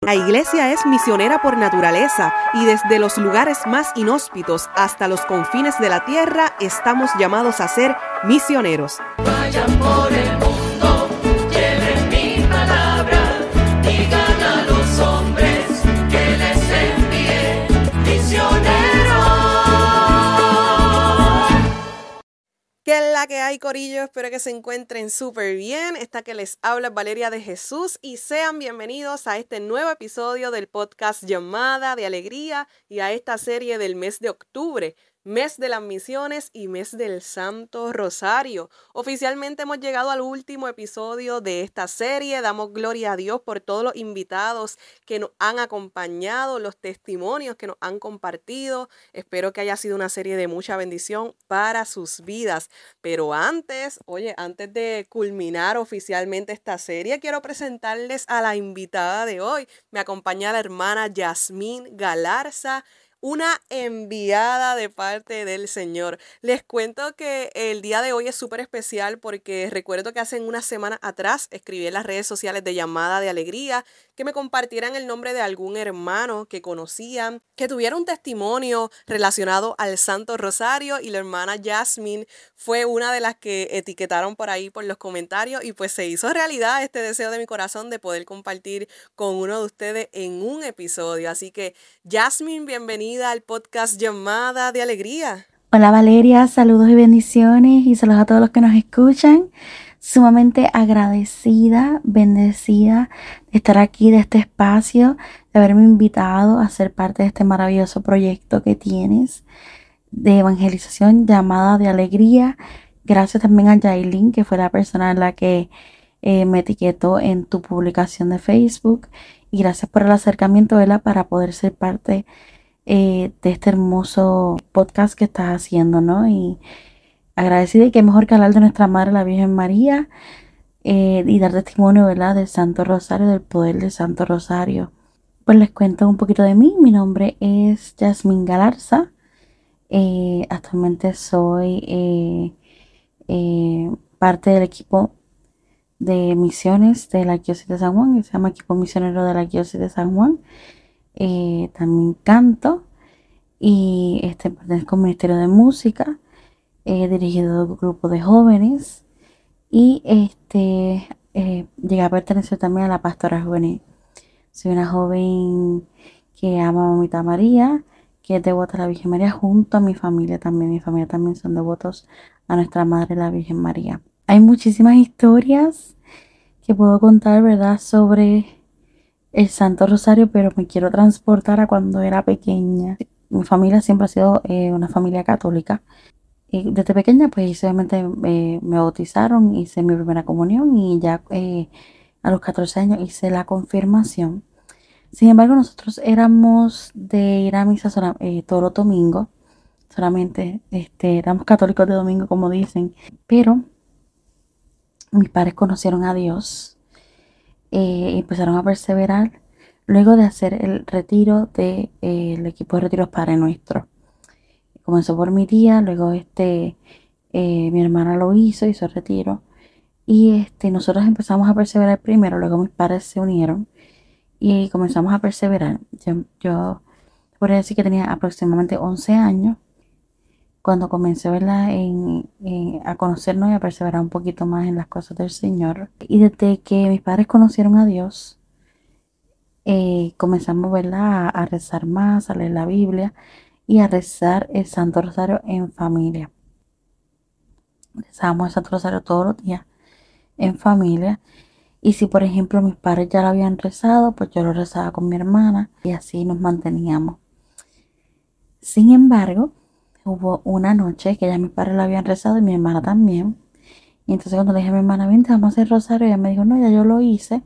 La iglesia es misionera por naturaleza y desde los lugares más inhóspitos hasta los confines de la tierra estamos llamados a ser misioneros. ¿Qué es la que hay, Corillo? Espero que se encuentren súper bien. Esta que les habla es Valeria de Jesús y sean bienvenidos a este nuevo episodio del podcast Llamada de Alegría y a esta serie del mes de octubre mes de las misiones y mes del Santo Rosario. Oficialmente hemos llegado al último episodio de esta serie. Damos gloria a Dios por todos los invitados que nos han acompañado, los testimonios que nos han compartido. Espero que haya sido una serie de mucha bendición para sus vidas. Pero antes, oye, antes de culminar oficialmente esta serie, quiero presentarles a la invitada de hoy. Me acompaña la hermana Yasmín Galarza una enviada de parte del Señor. Les cuento que el día de hoy es súper especial porque recuerdo que hace una semana atrás escribí en las redes sociales de llamada de alegría que me compartieran el nombre de algún hermano que conocían, que tuviera un testimonio relacionado al Santo Rosario y la hermana Jasmine fue una de las que etiquetaron por ahí por los comentarios y pues se hizo realidad este deseo de mi corazón de poder compartir con uno de ustedes en un episodio. Así que Jasmine, bienvenida al podcast Llamada de Alegría. Hola Valeria, saludos y bendiciones y saludos a todos los que nos escuchan sumamente agradecida, bendecida de estar aquí, de este espacio, de haberme invitado a ser parte de este maravilloso proyecto que tienes de evangelización llamada de alegría. Gracias también a Jailin, que fue la persona en la que eh, me etiquetó en tu publicación de Facebook. Y gracias por el acercamiento, ¿verdad? Para poder ser parte eh, de este hermoso podcast que estás haciendo, ¿no? Y agradecida y que mejor que hablar de nuestra Madre la Virgen María eh, y dar testimonio ¿verdad? del Santo Rosario, del poder del Santo Rosario. Pues les cuento un poquito de mí. Mi nombre es Yasmin Galarza. Eh, actualmente soy parte del equipo de misiones de la Diócesis de San Juan, que se llama Equipo Misionero de la Diócesis de San Juan. También canto y este, pertenezco al Ministerio de Música he dirigido un grupo de jóvenes y este eh, llegué a pertenecer también a la pastora juvenil. Soy una joven que ama a Mamita María, que es devota a la Virgen María, junto a mi familia también. Mi familia también son devotos a nuestra Madre la Virgen María. Hay muchísimas historias que puedo contar, ¿verdad?, sobre el Santo Rosario, pero me quiero transportar a cuando era pequeña. Mi familia siempre ha sido eh, una familia católica y desde pequeña, pues obviamente eh, me bautizaron, hice mi primera comunión y ya eh, a los 14 años hice la confirmación. Sin embargo, nosotros éramos de ir a misa eh, todos los domingos, solamente este, éramos católicos de domingo, como dicen, pero mis padres conocieron a Dios y empezaron a perseverar luego de hacer el retiro del equipo de retiros Padre Nuestro comenzó por mi tía, luego este, eh, mi hermana lo hizo, hizo el retiro. Y este, nosotros empezamos a perseverar primero, luego mis padres se unieron y comenzamos a perseverar. Yo, yo podría decir que tenía aproximadamente 11 años cuando comencé a conocernos y a perseverar un poquito más en las cosas del Señor. Y desde que mis padres conocieron a Dios, eh, comenzamos ¿verdad? a rezar más, a leer la Biblia y a rezar el Santo Rosario en familia. Rezábamos el Santo Rosario todos los días en familia. Y si por ejemplo mis padres ya lo habían rezado, pues yo lo rezaba con mi hermana y así nos manteníamos. Sin embargo, hubo una noche que ya mis padres lo habían rezado y mi hermana también. Y entonces cuando le dije a mi hermana, vente, vamos a hacer rosario, ella me dijo, no, ya yo lo hice.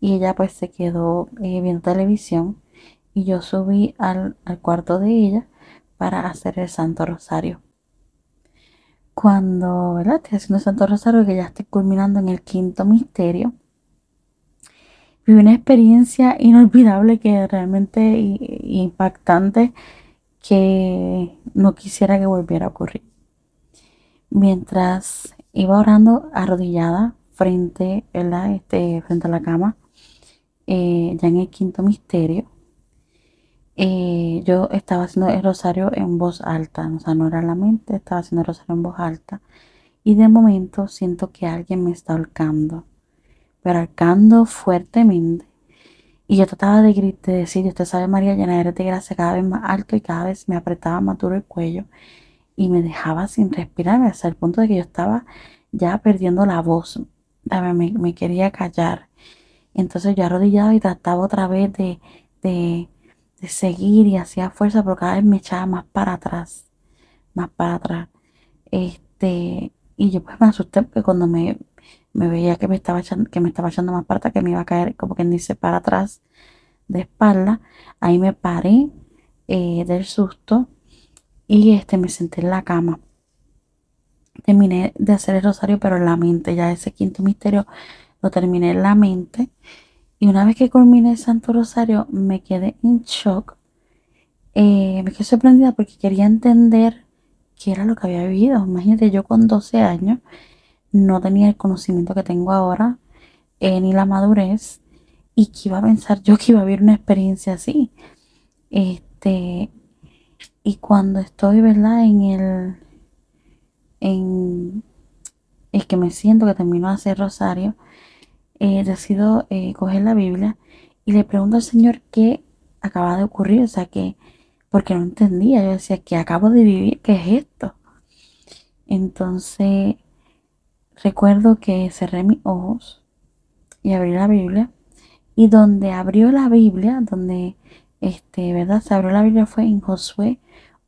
Y ella pues se quedó eh, viendo televisión y yo subí al, cuarto de ella para hacer el Santo Rosario. Cuando ¿verdad? estoy haciendo el Santo Rosario, que ya estoy culminando en el quinto misterio, viví una experiencia inolvidable que realmente impactante que no quisiera que volviera a ocurrir. Mientras iba orando arrodillada frente, Este, frente a la cama, eh, ya en el quinto misterio, eh, yo estaba haciendo el rosario en voz alta, o sea, no era la mente, estaba haciendo el rosario en voz alta. Y de momento siento que alguien me está ahorcando, pero ahorcando fuertemente. Y yo trataba de, gritar, de decir, usted sabe, María, llena de gracia cada vez más alto y cada vez me apretaba más duro el cuello y me dejaba sin respirar hasta el punto de que yo estaba ya perdiendo la voz. Me, me quería callar. Entonces yo arrodillaba y trataba otra vez de, de, de seguir y hacía fuerza, pero cada vez me echaba más para atrás, más para atrás. Este, y yo pues me asusté porque cuando me, me veía que me estaba echando, que me estaba echando más para que me iba a caer, como quien dice, para atrás de espalda, ahí me paré eh, del susto y este me senté en la cama. Terminé de hacer el rosario, pero en la mente, ya ese quinto misterio lo terminé en la mente. Y una vez que culminé el Santo Rosario, me quedé en shock. Eh, me quedé sorprendida porque quería entender qué era lo que había vivido. Imagínate, yo con 12 años no tenía el conocimiento que tengo ahora, eh, ni la madurez, y que iba a pensar yo que iba a vivir una experiencia así. Este, y cuando estoy, ¿verdad? En el, en el que me siento que termino de hacer rosario, eh, decido eh, coger la Biblia y le pregunto al Señor qué acaba de ocurrir, o sea, que, porque no entendía, yo decía, que acabo de vivir? ¿Qué es esto? Entonces, recuerdo que cerré mis ojos y abrí la Biblia y donde abrió la Biblia, donde, este, ¿verdad? Se abrió la Biblia fue en Josué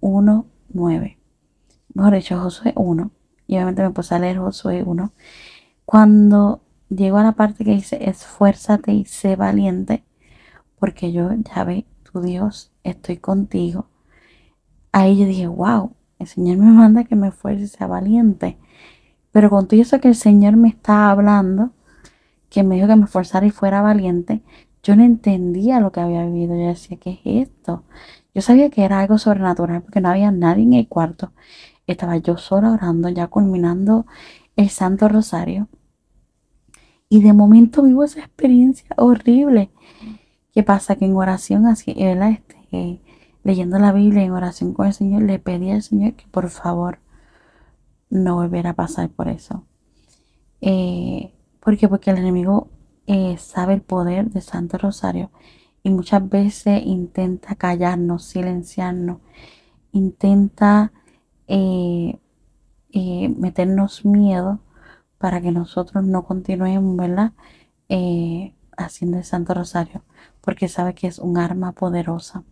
1.9. Mejor dicho, Josué 1. Y obviamente me puse a leer Josué 1. Cuando llego a la parte que dice, esfuérzate y sé valiente, porque yo, ya ve, tu Dios, estoy contigo. Ahí yo dije, wow, el Señor me manda que me esfuerce y sea valiente. Pero con todo eso que el Señor me está hablando, que me dijo que me esforzara y fuera valiente, yo no entendía lo que había vivido. Yo decía, ¿qué es esto? Yo sabía que era algo sobrenatural porque no había nadie en el cuarto. Estaba yo sola orando, ya culminando el Santo Rosario. Y de momento vivo esa experiencia horrible. ¿Qué pasa? Que en oración, así, Este, leyendo la Biblia, en oración con el Señor, le pedí al Señor que por favor no volviera a pasar por eso. Eh, ¿Por qué? Porque el enemigo eh, sabe el poder de Santo Rosario y muchas veces intenta callarnos, silenciarnos, intenta eh, meternos miedo para que nosotros no continuemos, ¿verdad? haciendo el Santo Rosario, porque sabe que es un arma poderosa.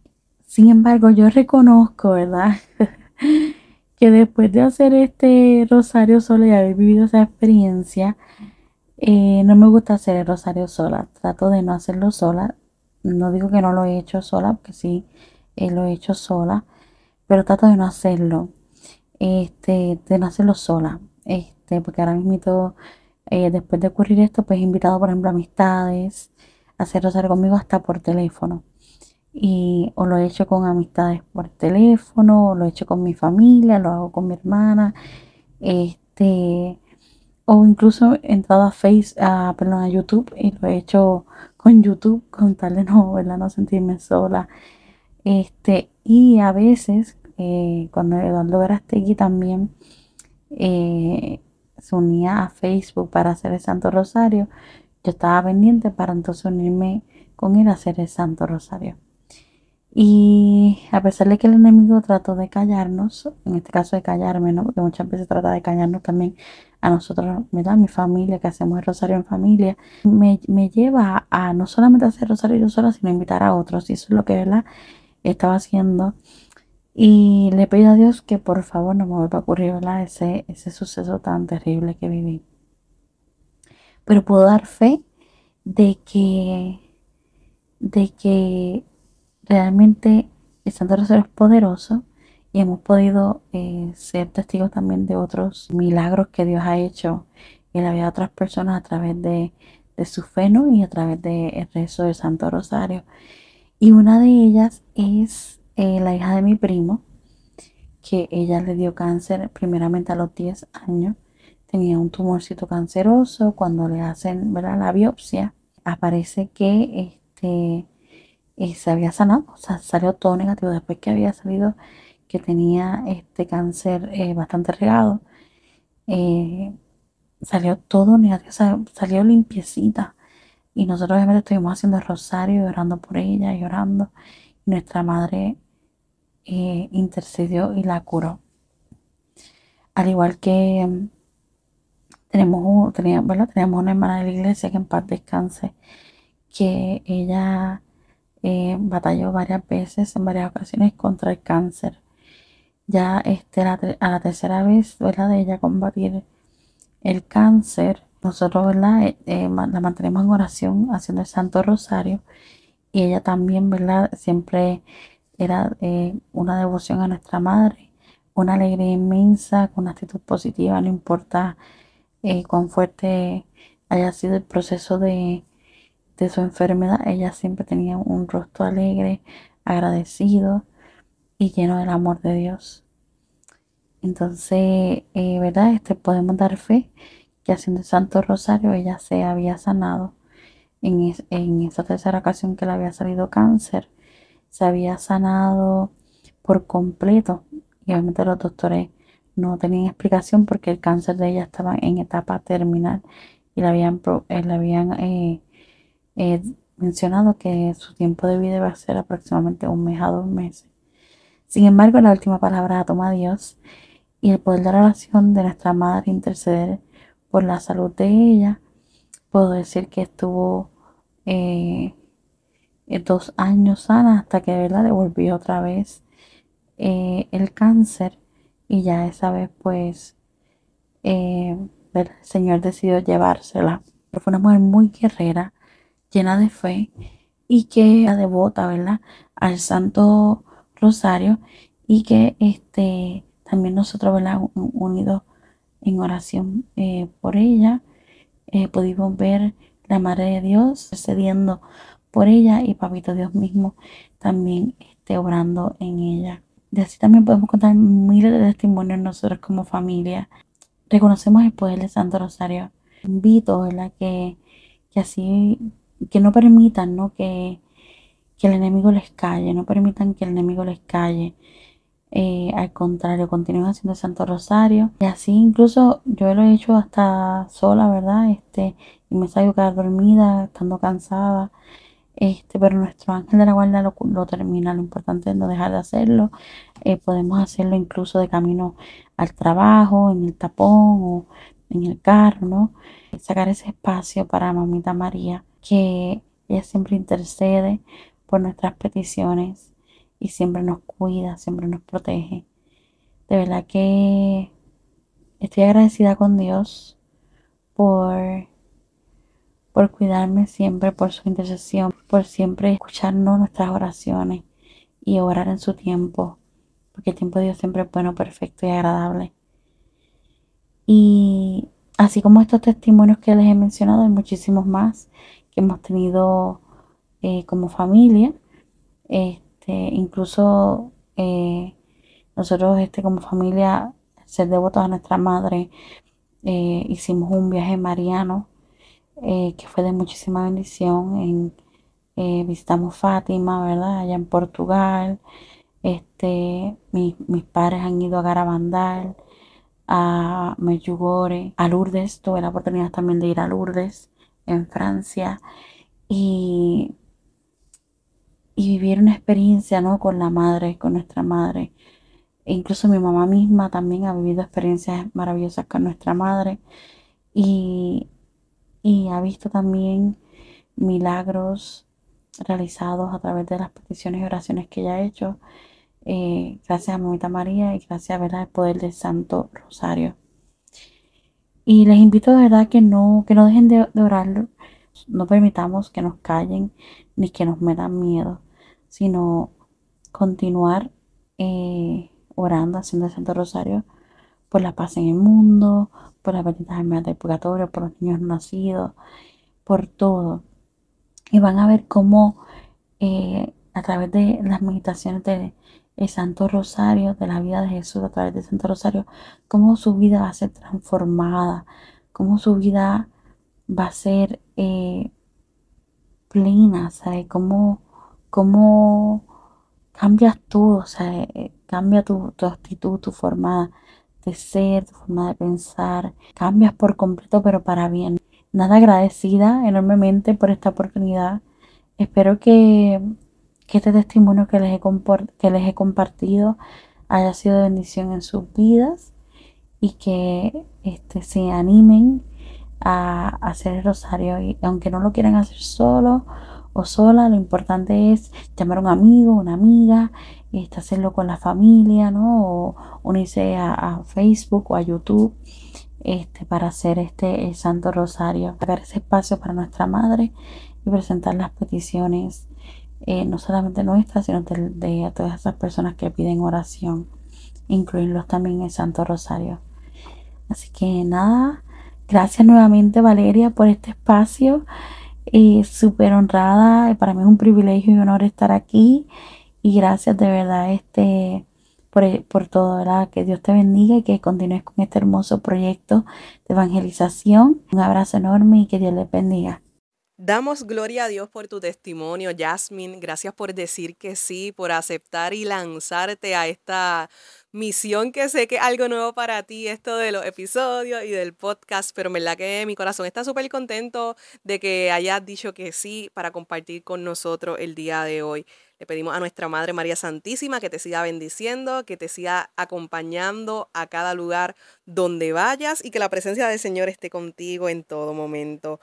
Sin embargo, yo reconozco, ¿verdad? que después de hacer este rosario solo y haber vivido esa experiencia, eh, no me gusta hacer el rosario sola, trato de no hacerlo sola. No digo que no lo he hecho sola, porque sí, eh, lo he hecho sola, pero trato de no hacerlo, este, de no hacerlo sola, este, porque ahora mismo, eh, después de ocurrir esto, pues he invitado, por ejemplo, amistades a hacer rosario conmigo hasta por teléfono. Y o lo he hecho con amistades por teléfono, o lo he hecho con mi familia, lo hago con mi hermana, este, o incluso he entrado a Face, a, perdón, a YouTube y lo he hecho con YouTube con tal de no, ¿verdad? no sentirme sola. Este, y a veces, eh, cuando Eduardo Verastegui también eh, se unía a Facebook para hacer el Santo Rosario, yo estaba pendiente para entonces unirme con él a hacer el Santo Rosario. Y a pesar de que el enemigo trató de callarnos, en este caso de callarme, ¿no? porque muchas veces trata de callarnos también a nosotros, da Mi familia, que hacemos el rosario en familia, me, lleva a, no solamente hacer rosario yo sola, sino invitar a otros. Y eso es lo que ¿verdad? estaba haciendo. Y le pido a Dios que por favor no me vuelva a ocurrir ¿verdad? Ese, ese suceso tan terrible que viví. Pero puedo dar fe de que, de que realmente el Santo Rosario es poderoso y hemos podido eh, ser testigos también de otros milagros que Dios ha hecho en la vida de otras personas a través de, su fe y a través del rezo del Santo Rosario. Y una de ellas es eh, la hija de mi primo, que ella le dio cáncer primeramente a los 10 años. Tenía un tumorcito canceroso cuando le hacen la biopsia. aparece que este, eh, se había sanado, o sea, salió todo negativo después que había salido que tenía este cáncer eh, bastante regado. Eh, salió todo negativo, salió limpiecita. Y nosotros obviamente estuvimos haciendo el rosario, orando por ella y orando. Nuestra madre intercedió y la curó. Al igual que mm, tenemos, teníamos una hermana de la iglesia que en paz descanse, que ella eh, batalló varias veces, en varias ocasiones, contra el cáncer. Ya este, a la tercera vez, ¿verdad? De ella combatir el cáncer, nosotros, ¿verdad? Eh, eh, la mantenemos en oración haciendo el Santo Rosario y ella también, ¿verdad? Siempre era una devoción a nuestra Madre, una alegría inmensa, con una actitud positiva, no importa cuán fuerte haya sido el proceso de, de su enfermedad, ella siempre tenía un rostro alegre, agradecido y lleno del amor de Dios. Entonces, eh, ¿verdad? Este, podemos dar fe que haciendo el Santo Rosario ella se había sanado en, en esa tercera ocasión que le había salido cáncer. Se había sanado por completo y obviamente los doctores no tenían explicación porque el cáncer de ella estaba en etapa terminal y le habían, eh, le habían eh, eh, mencionado que su tiempo de vida iba a ser aproximadamente un mes a dos meses. Sin embargo, la última palabra la toma Dios y el poder de la oración de nuestra madre interceder por la salud de ella. Puedo decir que estuvo dos años sana hasta que de verdad devolvió otra vez el cáncer y ya esa vez pues eh, el Señor decidió llevársela. Pero fue una mujer muy guerrera, llena de fe y que era devota, ¿verdad? Al Santo Rosario y que este también nosotros, ¿verdad? Unidos en oración eh, por ella, eh, pudimos ver la Madre de Dios cediendo por ella y Papito Dios mismo también esté obrando en ella. De así también podemos contar miles de testimonios nosotros como familia. Reconocemos el poder del Santo Rosario. Invito, ¿verdad? Que, que así, que no permitan, ¿no? Que, que el enemigo les calle, no permitan que el enemigo les calle. Eh, al contrario, continúen haciendo el Santo Rosario. Y así incluso yo lo he hecho hasta sola, ¿verdad? Este, y me salgo quedar dormida, estando cansada. Este, pero nuestro ángel de la guarda lo, termina. Lo importante es no dejar de hacerlo. Eh, podemos hacerlo incluso de camino al trabajo, en el tapón o en el carro, ¿no? Sacar ese espacio para Mamita María, que ella siempre intercede por nuestras peticiones y siempre nos cuida, siempre nos protege. De verdad que estoy agradecida con Dios por por cuidarme siempre, por su intercesión, por siempre escucharnos nuestras oraciones y orar en su tiempo, porque el tiempo de Dios siempre es bueno, perfecto y agradable. Y así como estos testimonios que les he mencionado, hay muchísimos más que hemos tenido eh, como familia. Este, incluso eh, nosotros este, como familia, ser devotos a nuestra madre, eh, hicimos un viaje mariano que fue de muchísima bendición. En, visitamos Fátima, ¿verdad? Allá en Portugal. Este, mis padres han ido a Garabandal, a Medjugorje, a Lourdes. Tuve la oportunidad también de ir a Lourdes, en Francia. Y, y vivir una experiencia, ¿no? Con la madre, con nuestra madre. E incluso mi mamá misma también ha vivido experiencias maravillosas con nuestra madre. Y y ha visto también milagros realizados a través de las peticiones y oraciones que ella ha hecho. Eh, gracias a Mamita María y gracias a al poder del Santo Rosario. Y les invito de verdad que no, que no dejen de, orar, no permitamos que nos callen ni que nos metan miedo, sino continuar eh, orando, haciendo el Santo Rosario por la paz en el mundo, por las benditas almas del purgatorio, por los niños nacidos, por todo. Y van a ver cómo eh, a través de las meditaciones del Santo Rosario, de la vida de Jesús, a través del Santo Rosario, cómo su vida va a ser transformada, cómo su vida va a ser, eh, disciplina, ¿sabes? Cómo, cómo cambias tú, sea, eh, cambia tu, tu actitud, tu forma de ser, tu forma de pensar, cambias por completo, pero para bien. Nada agradecida enormemente por esta oportunidad. Espero que, que este testimonio que les, he que les he compartido haya sido de bendición en sus vidas y que este, se animen a, hacer el rosario y aunque no lo quieran hacer solo o sola, lo importante es llamar a un amigo, una amiga, este, hacerlo con la familia, ¿no? O unirse a, Facebook o a YouTube este, para hacer este el Santo Rosario, sacar ese espacio para nuestra Madre y presentar las peticiones, eh, no solamente nuestras, sino de, de todas esas personas que piden oración, incluirlos también en Santo Rosario. Así que nada, gracias nuevamente Valeria por este espacio. Eh, Súper honrada, para mí es un privilegio y honor estar aquí. Y gracias de verdad este, por, por todo, ¿verdad? Que Dios te bendiga y que continúes con este hermoso proyecto de evangelización. Un abrazo enorme y que Dios les bendiga. Damos gloria a Dios por tu testimonio, Jasmine. Gracias por decir que sí, por aceptar y lanzarte a esta misión que sé que es algo nuevo para ti, esto de los episodios y del podcast, pero en verdad que mi corazón está súper contento de que hayas dicho que sí para compartir con nosotros el día de hoy. Le pedimos a nuestra Madre María Santísima que te siga bendiciendo, que te siga acompañando a cada lugar donde vayas y que la presencia del Señor esté contigo en todo momento.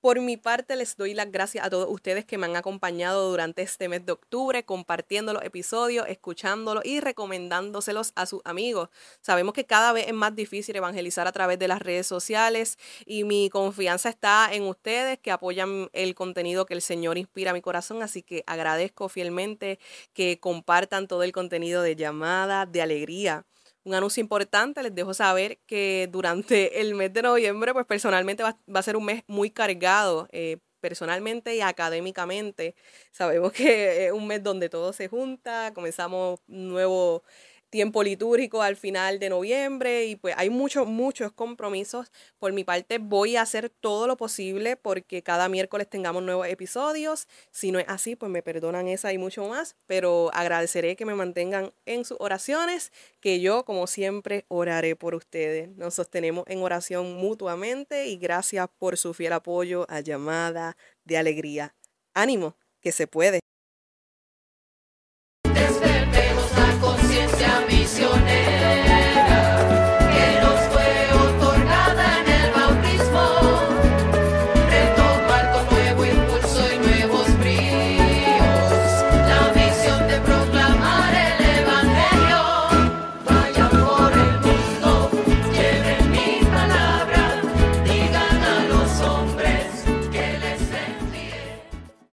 Por mi parte, les doy las gracias a todos ustedes que me han acompañado durante este mes de octubre, compartiendo los episodios, escuchándolos y recomendándoselos a sus amigos. Sabemos que cada vez es más difícil evangelizar a través de las redes sociales y mi confianza está en ustedes que apoyan el contenido que el Señor inspira a mi corazón, así que agradezco fielmente que compartan todo el contenido de llamada, de alegría un anuncio importante, les dejo saber que durante el mes de noviembre, pues personalmente va, a ser un mes muy cargado, eh, personalmente y académicamente. Sabemos que es un mes donde todo se junta, comenzamos nuevo tiempo litúrgico al final de noviembre y pues hay muchos, muchos compromisos. Por mi parte voy a hacer todo lo posible porque cada miércoles tengamos nuevos episodios. Si no es así, pues me perdonan esa y mucho más, pero agradeceré que me mantengan en sus oraciones, que yo como siempre oraré por ustedes. Nos sostenemos en oración mutuamente y gracias por su fiel apoyo a llamada de alegría. Ánimo, que se puede.